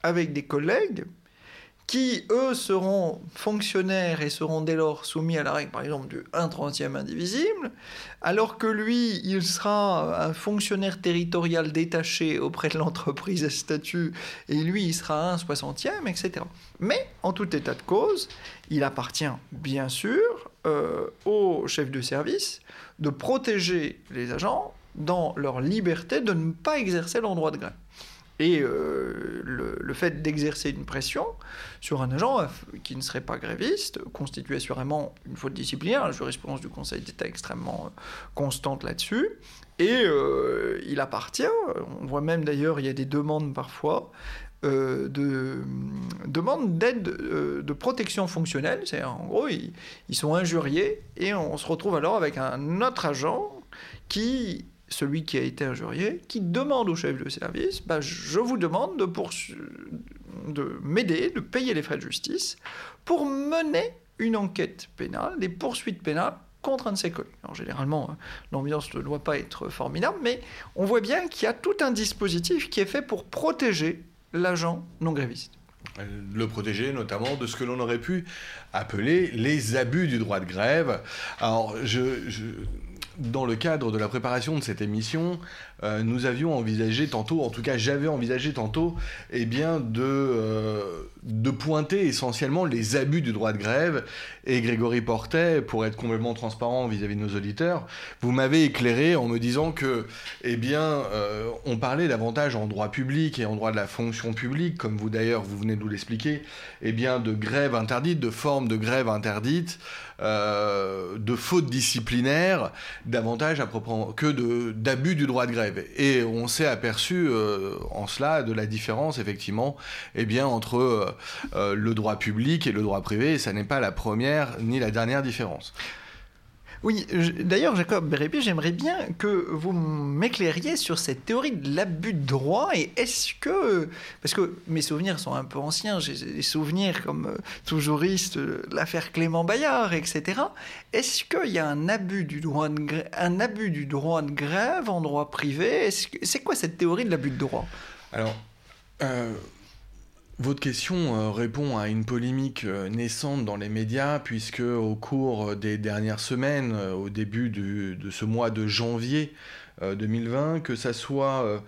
avec des collègues qui, eux, seront fonctionnaires et seront dès lors soumis à la règle, par exemple, du 1 30e indivisible, alors que lui, il sera un fonctionnaire territorial détaché auprès de l'entreprise à statut, et lui, il sera un 60e, etc. Mais, en tout état de cause, il appartient, bien sûr, euh, au chef de service de protéger les agents dans leur liberté de ne pas exercer leur droit de grève. Et euh, le, fait d'exercer une pression sur un agent qui ne serait pas gréviste constitue assurément une faute disciplinaire. La jurisprudence du Conseil d'État est extrêmement euh, constante là-dessus. Et euh, il appartient, on voit même d'ailleurs, il y a des demandes parfois, de demandes d'aide de protection fonctionnelle. C'est en gros, ils, sont injuriés et on se retrouve alors avec un autre agent qui celui qui a été injurié, qui demande au chef de service, bah, je vous demande de, de m'aider, de payer les frais de justice, pour mener une enquête pénale, des poursuites pénales contre un de ses collègues. Alors, généralement, hein, l'ambiance ne doit pas être formidable, mais on voit bien qu'il y a tout un dispositif qui est fait pour protéger l'agent non gréviste. le protéger notamment de ce que l'on aurait pu appeler les abus du droit de grève. Alors, je, dans le cadre de la préparation de cette émission, euh, nous avions envisagé tantôt, en tout cas j'avais envisagé tantôt, eh bien de, euh, de pointer essentiellement les abus du droit de grève. Et Grégory Portet, pour être complètement transparent vis-à-vis de nos auditeurs, vous m'avez éclairé en me disant que, eh bien, euh, on parlait davantage en droit public et en droit de la fonction publique, comme vous d'ailleurs vous venez de nous l'expliquer, eh bien, de grève interdite, de forme de grève interdite. De faute disciplinaire davantage à propos que d'abus du droit de grève. Et on s'est aperçu euh, en cela de la différence, effectivement, eh bien, entre euh, euh, le droit public et le droit privé. Ça n'est pas la première ni la dernière différence. Oui, d'ailleurs, Jacob Bérébi, j'aimerais bien que vous m'éclairiez sur cette théorie de l'abus de droit. Et est-ce que. Parce que mes souvenirs sont un peu anciens, j'ai des souvenirs comme euh, tout juriste, euh, l'affaire Clément Bayard, etc. Est-ce qu'il y a un abus, du droit de grève, un abus du droit de grève en droit privé? C'est quoi cette théorie de l'abus de droit? Alors. Euh, votre question euh, répond à une polémique euh, naissante dans les médias, puisque au cours des dernières semaines, euh, au début de ce mois de janvier 2020, que ça soit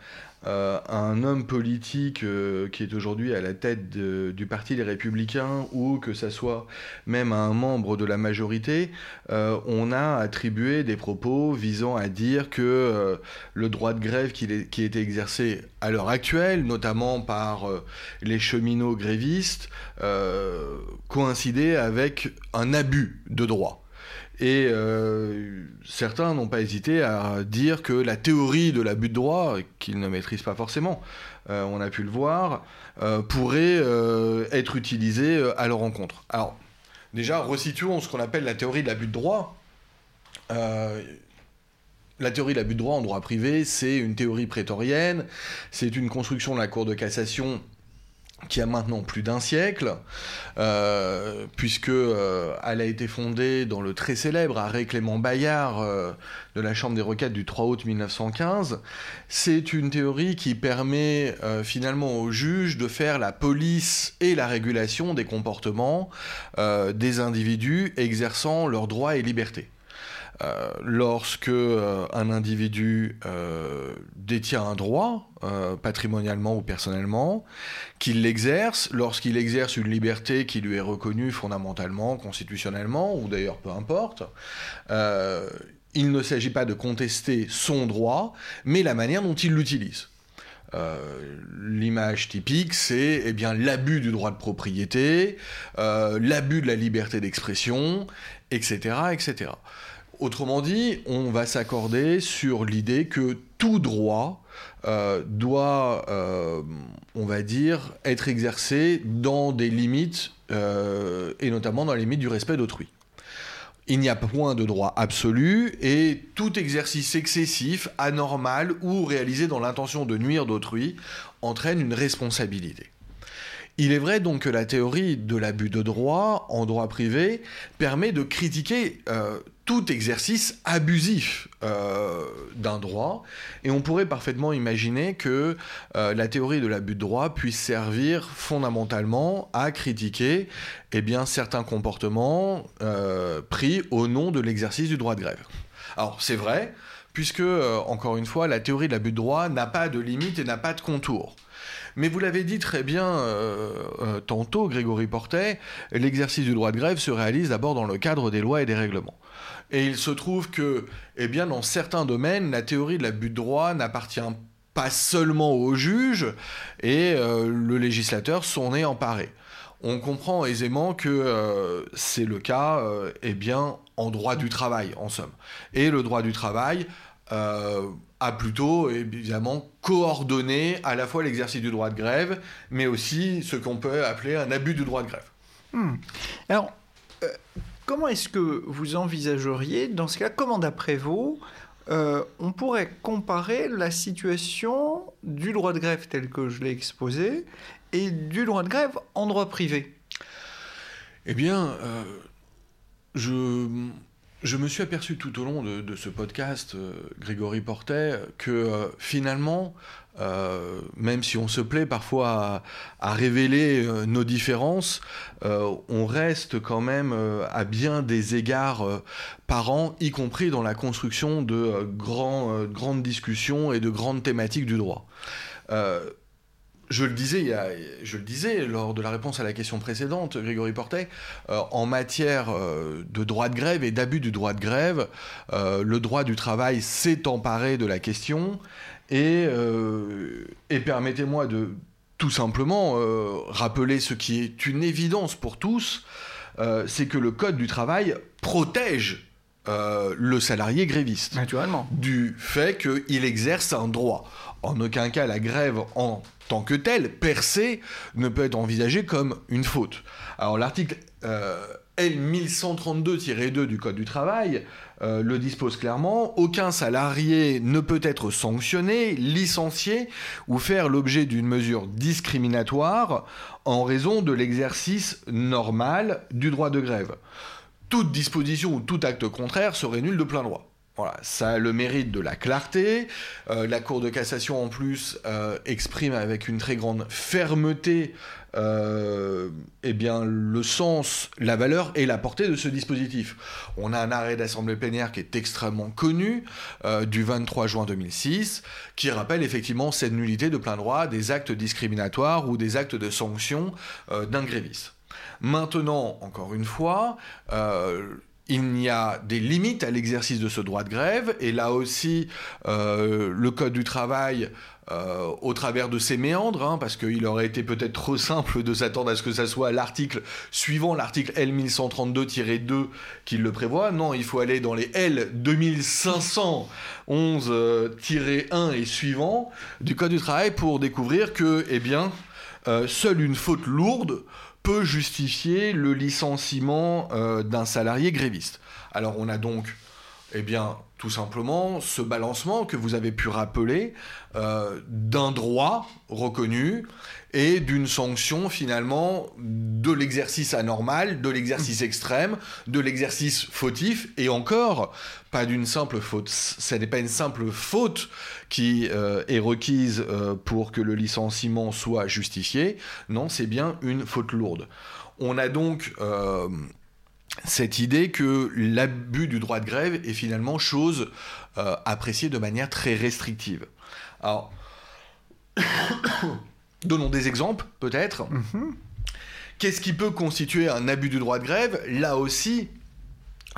euh, un homme politique euh, qui est aujourd'hui à la tête du Parti des Républicains ou que ça soit même un membre de la majorité, euh, on a attribué des propos visant à dire que le droit de grève qui, est, qui est exercé à l'heure actuelle, notamment par les cheminots grévistes, coïncidait avec un abus de droit. Et euh, certains n'ont pas hésité à dire que la théorie de l'abus de droit, qu'ils ne maîtrisent pas forcément, euh, on a pu le voir, euh, pourrait être utilisée à leur encontre. Alors, déjà, resituons ce qu'on appelle la théorie de l'abus de droit. la théorie de l'abus de droit en droit privé, c'est une théorie prétorienne, c'est une construction de la Cour de cassation qui a maintenant plus d'un siècle, euh, puisque euh, elle a été fondée dans le très célèbre arrêt Clément Bayard euh, de la Chambre des requêtes du 3 août 1915. C'est une théorie qui permet finalement aux juges de faire la police et la régulation des comportements des individus exerçant leurs droits et libertés. Euh, lorsque euh, un individu euh, détient un droit, patrimonialement ou personnellement, qu'il l'exerce, lorsqu'il exerce une liberté qui lui est reconnue fondamentalement, constitutionnellement, ou d'ailleurs peu importe, il ne s'agit pas de contester son droit, mais la manière dont il l'utilise. l'image typique, c'est eh bien l'abus du droit de propriété, l'abus de la liberté d'expression, etc., etc. Autrement dit, on va s'accorder sur l'idée que tout droit euh, doit, euh, on va dire, être exercé dans des limites, euh, et notamment dans les limites du respect d'autrui. Il n'y a point de droit absolu et tout exercice excessif, anormal ou réalisé dans l'intention de nuire d'autrui entraîne une responsabilité. Il est vrai donc que la théorie de l'abus de droit en droit privé permet de critiquer tout exercice abusif euh, d'un droit. Et on pourrait parfaitement imaginer que euh, la théorie de l'abus de droit puisse servir fondamentalement à critiquer eh certains comportements euh, pris au nom de l'exercice du droit de grève. Alors c'est vrai, puisque, encore une fois, la théorie de l'abus de droit n'a pas de limite et n'a pas de contour. Mais vous l'avez dit très bien tantôt, Grégory Portet, l'exercice du droit de grève se réalise d'abord dans le cadre des lois et des règlements. Et il se trouve que, eh bien, dans certains domaines, la théorie de l'abus de droit n'appartient pas seulement aux juges, et euh, le législateur s'en est emparé. On comprend aisément que euh, c'est le cas, euh, eh bien, en droit du travail, en somme. Et le droit du travail a plutôt, évidemment, coordonné à la fois l'exercice du droit de grève, mais aussi ce qu'on peut appeler un abus du droit de grève. Hmm. Alors, comment est-ce que vous envisageriez, dans ce cas, comment d'après vous, euh, on pourrait comparer la situation du droit de grève tel que je l'ai exposé et du droit de grève en droit privé? Eh bien, euh, je je me suis aperçu tout au long de, ce podcast, Grégory Portet, que finalement, même si on se plaît parfois à, révéler nos différences, on reste quand même à bien des égards parents, y compris dans la construction de grandes discussions et de grandes thématiques du droit je le disais, je le disais lors de la réponse à la question précédente, Grégory Portet, euh, en matière euh, de droit de grève et d'abus du droit de grève, euh, le droit du travail s'est emparé de la question et, et permettez-moi de tout simplement rappeler ce qui est une évidence pour tous, c'est que le Code du travail protège le salarié gréviste. Naturellement. Du fait qu'il exerce un droit. En aucun cas la grève en tant que tel, percé, ne peut être envisagé comme une faute. Alors l'article euh, L1132-2 du Code du travail euh, le dispose clairement, aucun salarié ne peut être sanctionné, licencié ou faire l'objet d'une mesure discriminatoire en raison de l'exercice normal du droit de grève. Toute disposition ou tout acte contraire serait nul de plein droit. Voilà, ça a le mérite de la clarté. Euh, la Cour de cassation, en plus, euh, exprime avec une très grande fermeté euh, eh bien, le sens, la valeur et la portée de ce dispositif. On a un arrêt d'assemblée plénière qui est extrêmement connu, du 23 juin 2006, qui rappelle effectivement cette nullité de plein droit des actes discriminatoires ou des actes de sanction d'un gréviste. Maintenant, encore une fois, il y a des limites à l'exercice de ce droit de grève, et là aussi, euh, le Code du travail, euh, au travers de ses méandres, hein, parce qu'il aurait été peut-être trop simple de s'attendre à ce que ça soit l'article suivant, l'article L1132-2 qui le prévoit. Non, il faut aller dans les L2511-1 et suivant du Code du travail pour découvrir que, eh bien, euh, seule une faute lourde peut justifier le licenciement euh, d'un salarié gréviste. Alors on a donc, eh bien, tout simplement ce balancement que vous avez pu rappeler euh, d'un droit reconnu et d'une sanction finalement de l'exercice anormal, de l'exercice extrême, de l'exercice fautif, et encore pas d'une simple faute. Ce n'est pas une simple faute qui euh, est requise euh, pour que le licenciement soit justifié, non, c'est bien une faute lourde. On a donc cette idée que l'abus du droit de grève est finalement chose euh, appréciée de manière très restrictive. Alors, donnons des exemples, peut-être. Mhm. Qu'est-ce qui peut constituer un abus du droit de grève? Là aussi,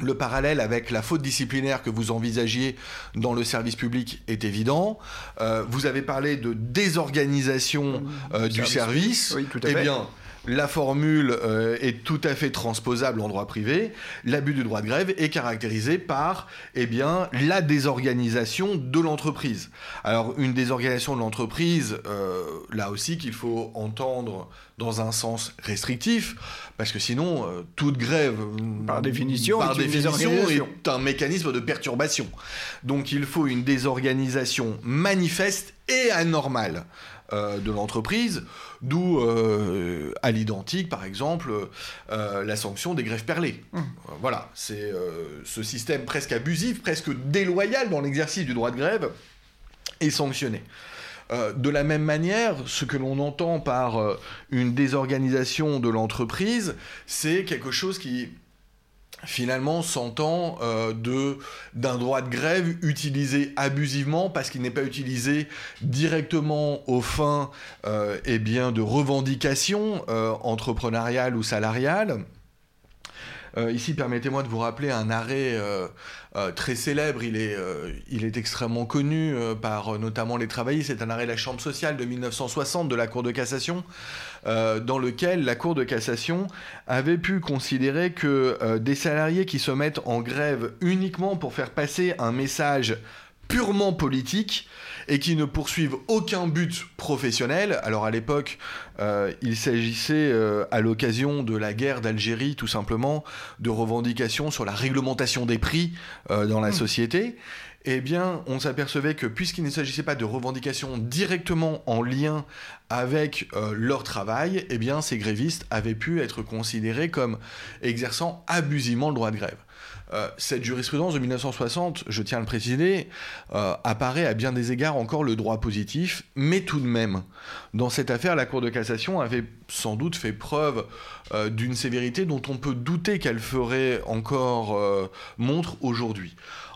le parallèle avec la faute disciplinaire que vous envisagiez dans le service public est évident. Euh, vous avez parlé de désorganisation euh, du service. Oui, tout à eh bien, la formule euh, est tout à fait transposable en droit privé. L'abus du droit de grève est caractérisé par eh bien, la désorganisation de l'entreprise. Alors une désorganisation de l'entreprise, euh, là aussi qu'il faut entendre dans un sens restrictif, parce que sinon, euh, toute grève, par définition, par est, définition est un mécanisme de perturbation. Donc il faut une désorganisation manifeste et anormale. Euh, de l'entreprise, d'où euh, à l'identique, par exemple, euh, la sanction des grèves perlées. Mmh. voilà, c'est ce système presque abusif, presque déloyal dans l'exercice du droit de grève est sanctionné. de la même manière, ce que l'on entend par une désorganisation de l'entreprise, c'est quelque chose qui finalement s'entend euh, d'un droit de grève utilisé abusivement parce qu'il n'est pas utilisé directement aux fins euh, eh bien de revendications euh, entrepreneuriales ou salariales euh, ici, permettez-moi de vous rappeler un arrêt euh, euh, très célèbre. Il est, il est extrêmement connu par notamment les travaillistes. C'est un arrêt de la Chambre sociale de 1960 de la Cour de cassation, dans lequel la Cour de cassation avait pu considérer que des salariés qui se mettent en grève uniquement pour faire passer un message purement politique et qui ne poursuivent aucun but professionnel. Alors à l'époque, euh, il s'agissait euh, à l'occasion de la guerre d'Algérie tout simplement de revendications sur la réglementation des prix euh, dans la hmm. société. Eh bien, on s'apercevait que puisqu'il ne s'agissait pas de revendications directement en lien avec leur travail, eh bien, ces grévistes avaient pu être considérés comme exerçant abusivement le droit de grève. Euh, cette jurisprudence de 1960, je tiens à le préciser, euh, apparaît à bien des égards encore le droit positif, mais tout de même, dans cette affaire, la Cour de cassation avait sans doute fait preuve euh, d'une sévérité dont on peut douter qu'elle ferait encore montre aujourd'hui.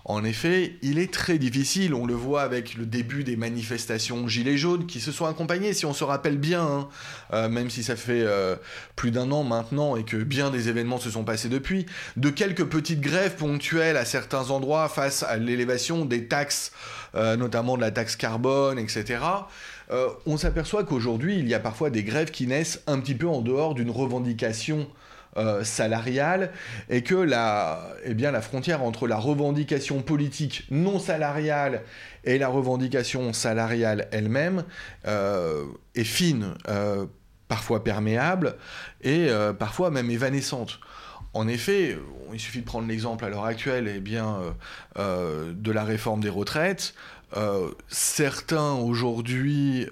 En effet, il est très difficile, on le voit avec le début des manifestations Gilets jaunes qui se sont accompagnées, si on se rappelle bien, hein, euh, même si ça fait euh, plus d'un an maintenant et que bien des événements se sont passés depuis, de quelques petites grèves ponctuelles à certains endroits face à l'élévation des taxes, euh, notamment de la taxe carbone, etc. on s'aperçoit qu'aujourd'hui, il y a parfois des grèves qui naissent un petit peu en dehors d'une revendication euh, salariale et que la, eh bien, la frontière entre la revendication politique non salariale et la revendication salariale elle-même euh, est fine, euh, parfois perméable et parfois même évanescente. En effet, il suffit de prendre l'exemple à l'heure actuelle eh bien, de la réforme des retraites. certains aujourd'hui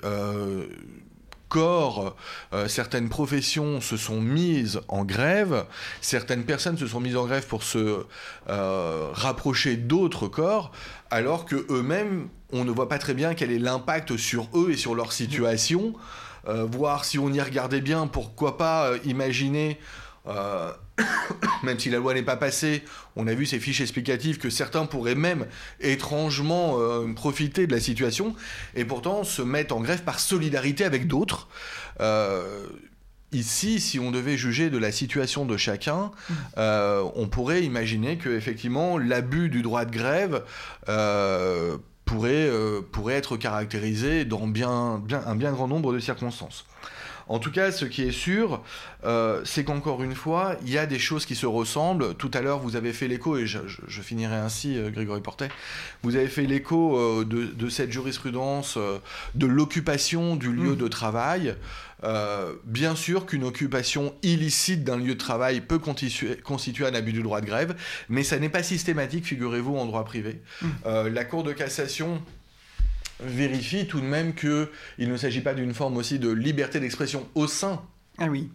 corps, euh, certaines professions se sont mises en grève, certaines personnes se sont mises en grève pour se euh, rapprocher d'autres corps, alors que eux-mêmes, on ne voit pas très bien quel est l'impact sur eux et sur leur situation. Euh, voir si on y regardait bien, pourquoi pas imaginer même si la loi n'est pas passée, on a vu ces fiches explicatives que certains pourraient même étrangement euh, profiter de la situation et pourtant se mettre en grève par solidarité avec d'autres. Euh, ici, si on devait juger de la situation de chacun, mmh. euh, on pourrait imaginer que effectivement l'abus du droit de grève pourrait, pourrait être caractérisé dans bien, bien, un bien grand nombre de circonstances. En tout cas, ce qui est sûr, euh, c'est qu'encore une fois, il y a des choses qui se ressemblent. Tout à l'heure, vous avez fait l'écho, et je, finirai ainsi, euh, Grégory Portet, vous avez fait l'écho euh, de, cette jurisprudence de l'occupation du lieu mm. de travail. bien sûr qu'une occupation illicite d'un lieu de travail peut constituer, un abus du droit de grève, mais ça n'est pas systématique, figurez-vous, en droit privé. Mm. la Cour de cassation vérifie tout de même qu'il ne s'agit pas d'une forme aussi de liberté d'expression au sein ah oui.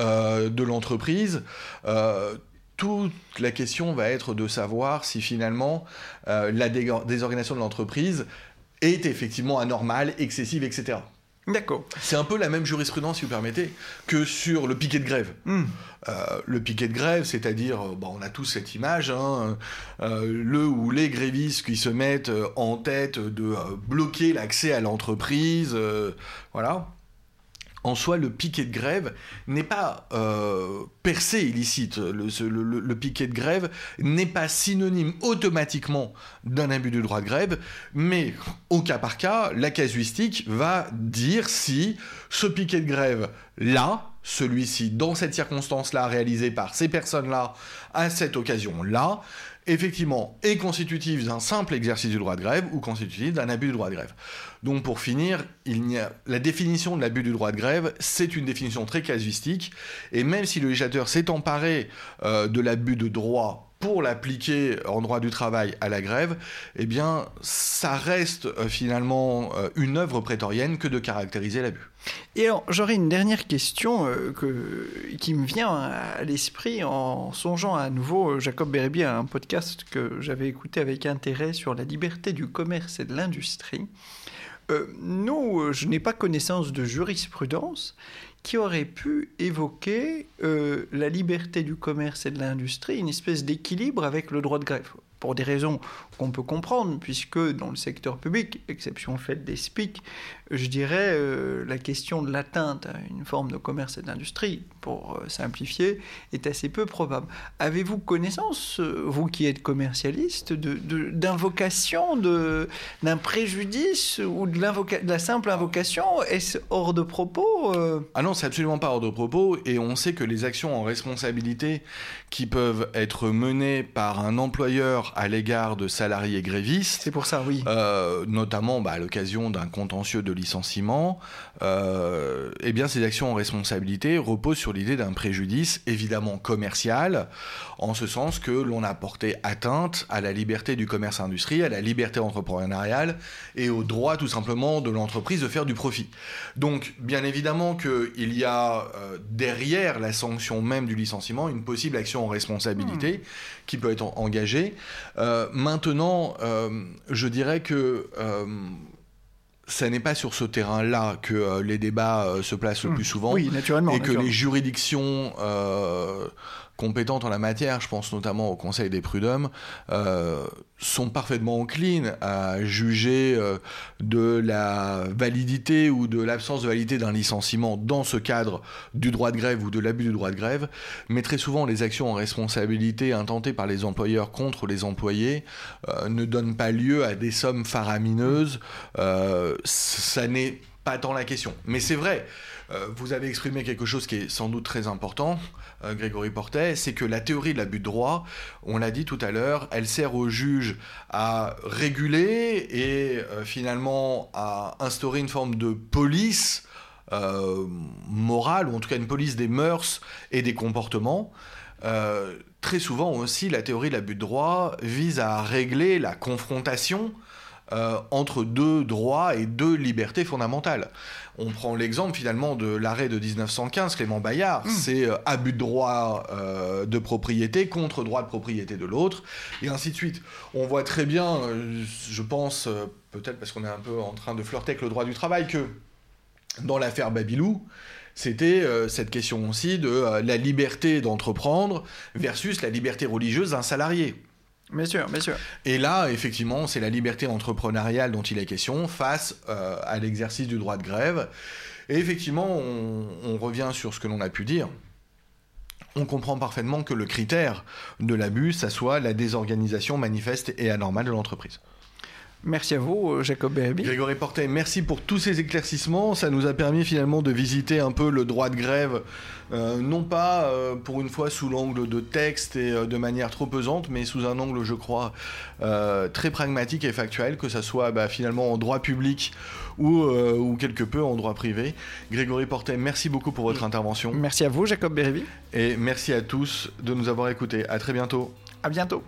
Euh, de l'entreprise. Euh, toute la question va être de savoir si finalement euh, la désorganisation de l'entreprise est effectivement anormale, excessive, etc. D'accord. C'est un peu la même jurisprudence, si vous permettez, que sur le piquet de grève. Hmm. Euh, le piquet de grève, c'est-à-dire, euh, on a tous cette image, hein, euh, le ou les grévistes qui se mettent en tête de bloquer l'accès à l'entreprise, voilà en soi, le piquet de grève n'est pas euh, percé illicite. Le, piquet de grève n'est pas synonyme automatiquement d'un abus du droit de grève, mais au cas par cas, la casuistique va dire si ce piquet de grève là, celui-ci, dans cette circonstance-là, réalisé par ces personnes-là, à cette occasion-là, effectivement, est constitutif d'un simple exercice du droit de grève ou constitutif d'un abus du droit de grève. Donc pour finir, il y a la définition de l'abus du droit de grève, c'est une définition très casuistique, et même si le législateur s'est emparé euh, de l'abus de droit pour l'appliquer en droit du travail à la grève, eh bien, ça reste euh, finalement euh, une œuvre prétorienne que de caractériser l'abus. Et alors, j'aurais une dernière question que, qui me vient à l'esprit en songeant à nouveau Jacob Bérébi à un podcast que j'avais écouté avec intérêt sur la liberté du commerce et de l'industrie. Euh, nous, euh, je n'ai pas connaissance de jurisprudence qui aurait pu évoquer euh, la liberté du commerce et de l'industrie, une espèce d'équilibre avec le droit de grève. Pour des raisons qu'on peut comprendre, puisque dans le secteur public, exception faite des SPIC, je dirais euh, la question de l'atteinte à une forme de commerce et d'industrie, pour euh, simplifier, est assez peu probable. Avez-vous connaissance, euh, vous qui êtes commercialiste, d'invocation, de, d'un préjudice ou de, de, la simple invocation? Est-ce hors de propos Ah non, c'est absolument pas hors de propos, et on sait que les actions en responsabilité qui peuvent être menées par un employeur à l'égard de salariés grévistes. C'est pour ça, oui. Euh, notamment bah, à l'occasion d'un contentieux de licenciement. Euh, eh bien, ces actions en responsabilité reposent sur l'idée d'un préjudice évidemment commercial, en ce sens que l'on a porté atteinte à la liberté du commerce industrie, à la liberté entrepreneuriale et au droit tout simplement de l'entreprise de faire du profit. Donc, bien évidemment qu'il y a euh, derrière la sanction même du licenciement une possible action en responsabilité hmm. Qui peut être engagée. Euh, maintenant, je dirais que ce n'est pas sur ce terrain-là que euh, les débats euh, se placent le hmm. plus souvent. Oui, naturellement. Et que les juridictions euh, compétentes en la matière, je pense notamment au Conseil des prud'hommes, euh, sont parfaitement enclines à juger euh, de la validité ou de l'absence de validité d'un licenciement dans ce cadre du droit de grève ou de l'abus du droit de grève, mais très souvent les actions en responsabilité intentées par les employeurs contre les employés euh, ne donnent pas lieu à des sommes faramineuses. ça n'est pas tant la question. Mais c'est vrai, vous avez exprimé quelque chose qui est sans doute très important. Euh, Grégory Portet, c'est que la théorie de l'abus de droit, on l'a dit tout à l'heure, elle sert au juge à réguler et euh, finalement à instaurer une forme de police euh, morale, ou en tout cas une police des mœurs et des comportements. très souvent aussi, la théorie de l'abus de droit vise à régler la confrontation entre deux droits et deux libertés fondamentales on prend l'exemple finalement de l'arrêt de 1915, Clément Bayard, hmm. c'est euh, abus de droit euh, de propriété contre droit de propriété de l'autre, et ainsi de suite. On voit très bien, euh, je pense, peut-être parce qu'on est un peu en train de flirter avec le droit du travail, que dans l'affaire Babylou, c'était cette question aussi de la liberté d'entreprendre versus la liberté religieuse d'un salarié. Bien sûr, bien sûr. Et là, effectivement, c'est la liberté entrepreneuriale dont il est question face euh, à l'exercice du droit de grève. Et effectivement, on, revient sur ce que l'on a pu dire. On comprend parfaitement que le critère de l'abus, ça soit la désorganisation manifeste et anormale de l'entreprise. Merci à vous, euh, Jacob Berby. Grégory Portet, merci pour tous ces éclaircissements. Ça nous a permis finalement de visiter un peu le droit de grève, euh, non pas euh, pour une fois sous l'angle de texte et de manière trop pesante, mais sous un angle, je crois, très pragmatique et factuel, que ce soit bah, finalement en droit public ou, ou, quelque peu en droit privé. Grégory Portet, merci beaucoup pour votre intervention. Merci à vous, Jacob Berby. Et merci à tous de nous avoir écoutés. À très bientôt. À bientôt.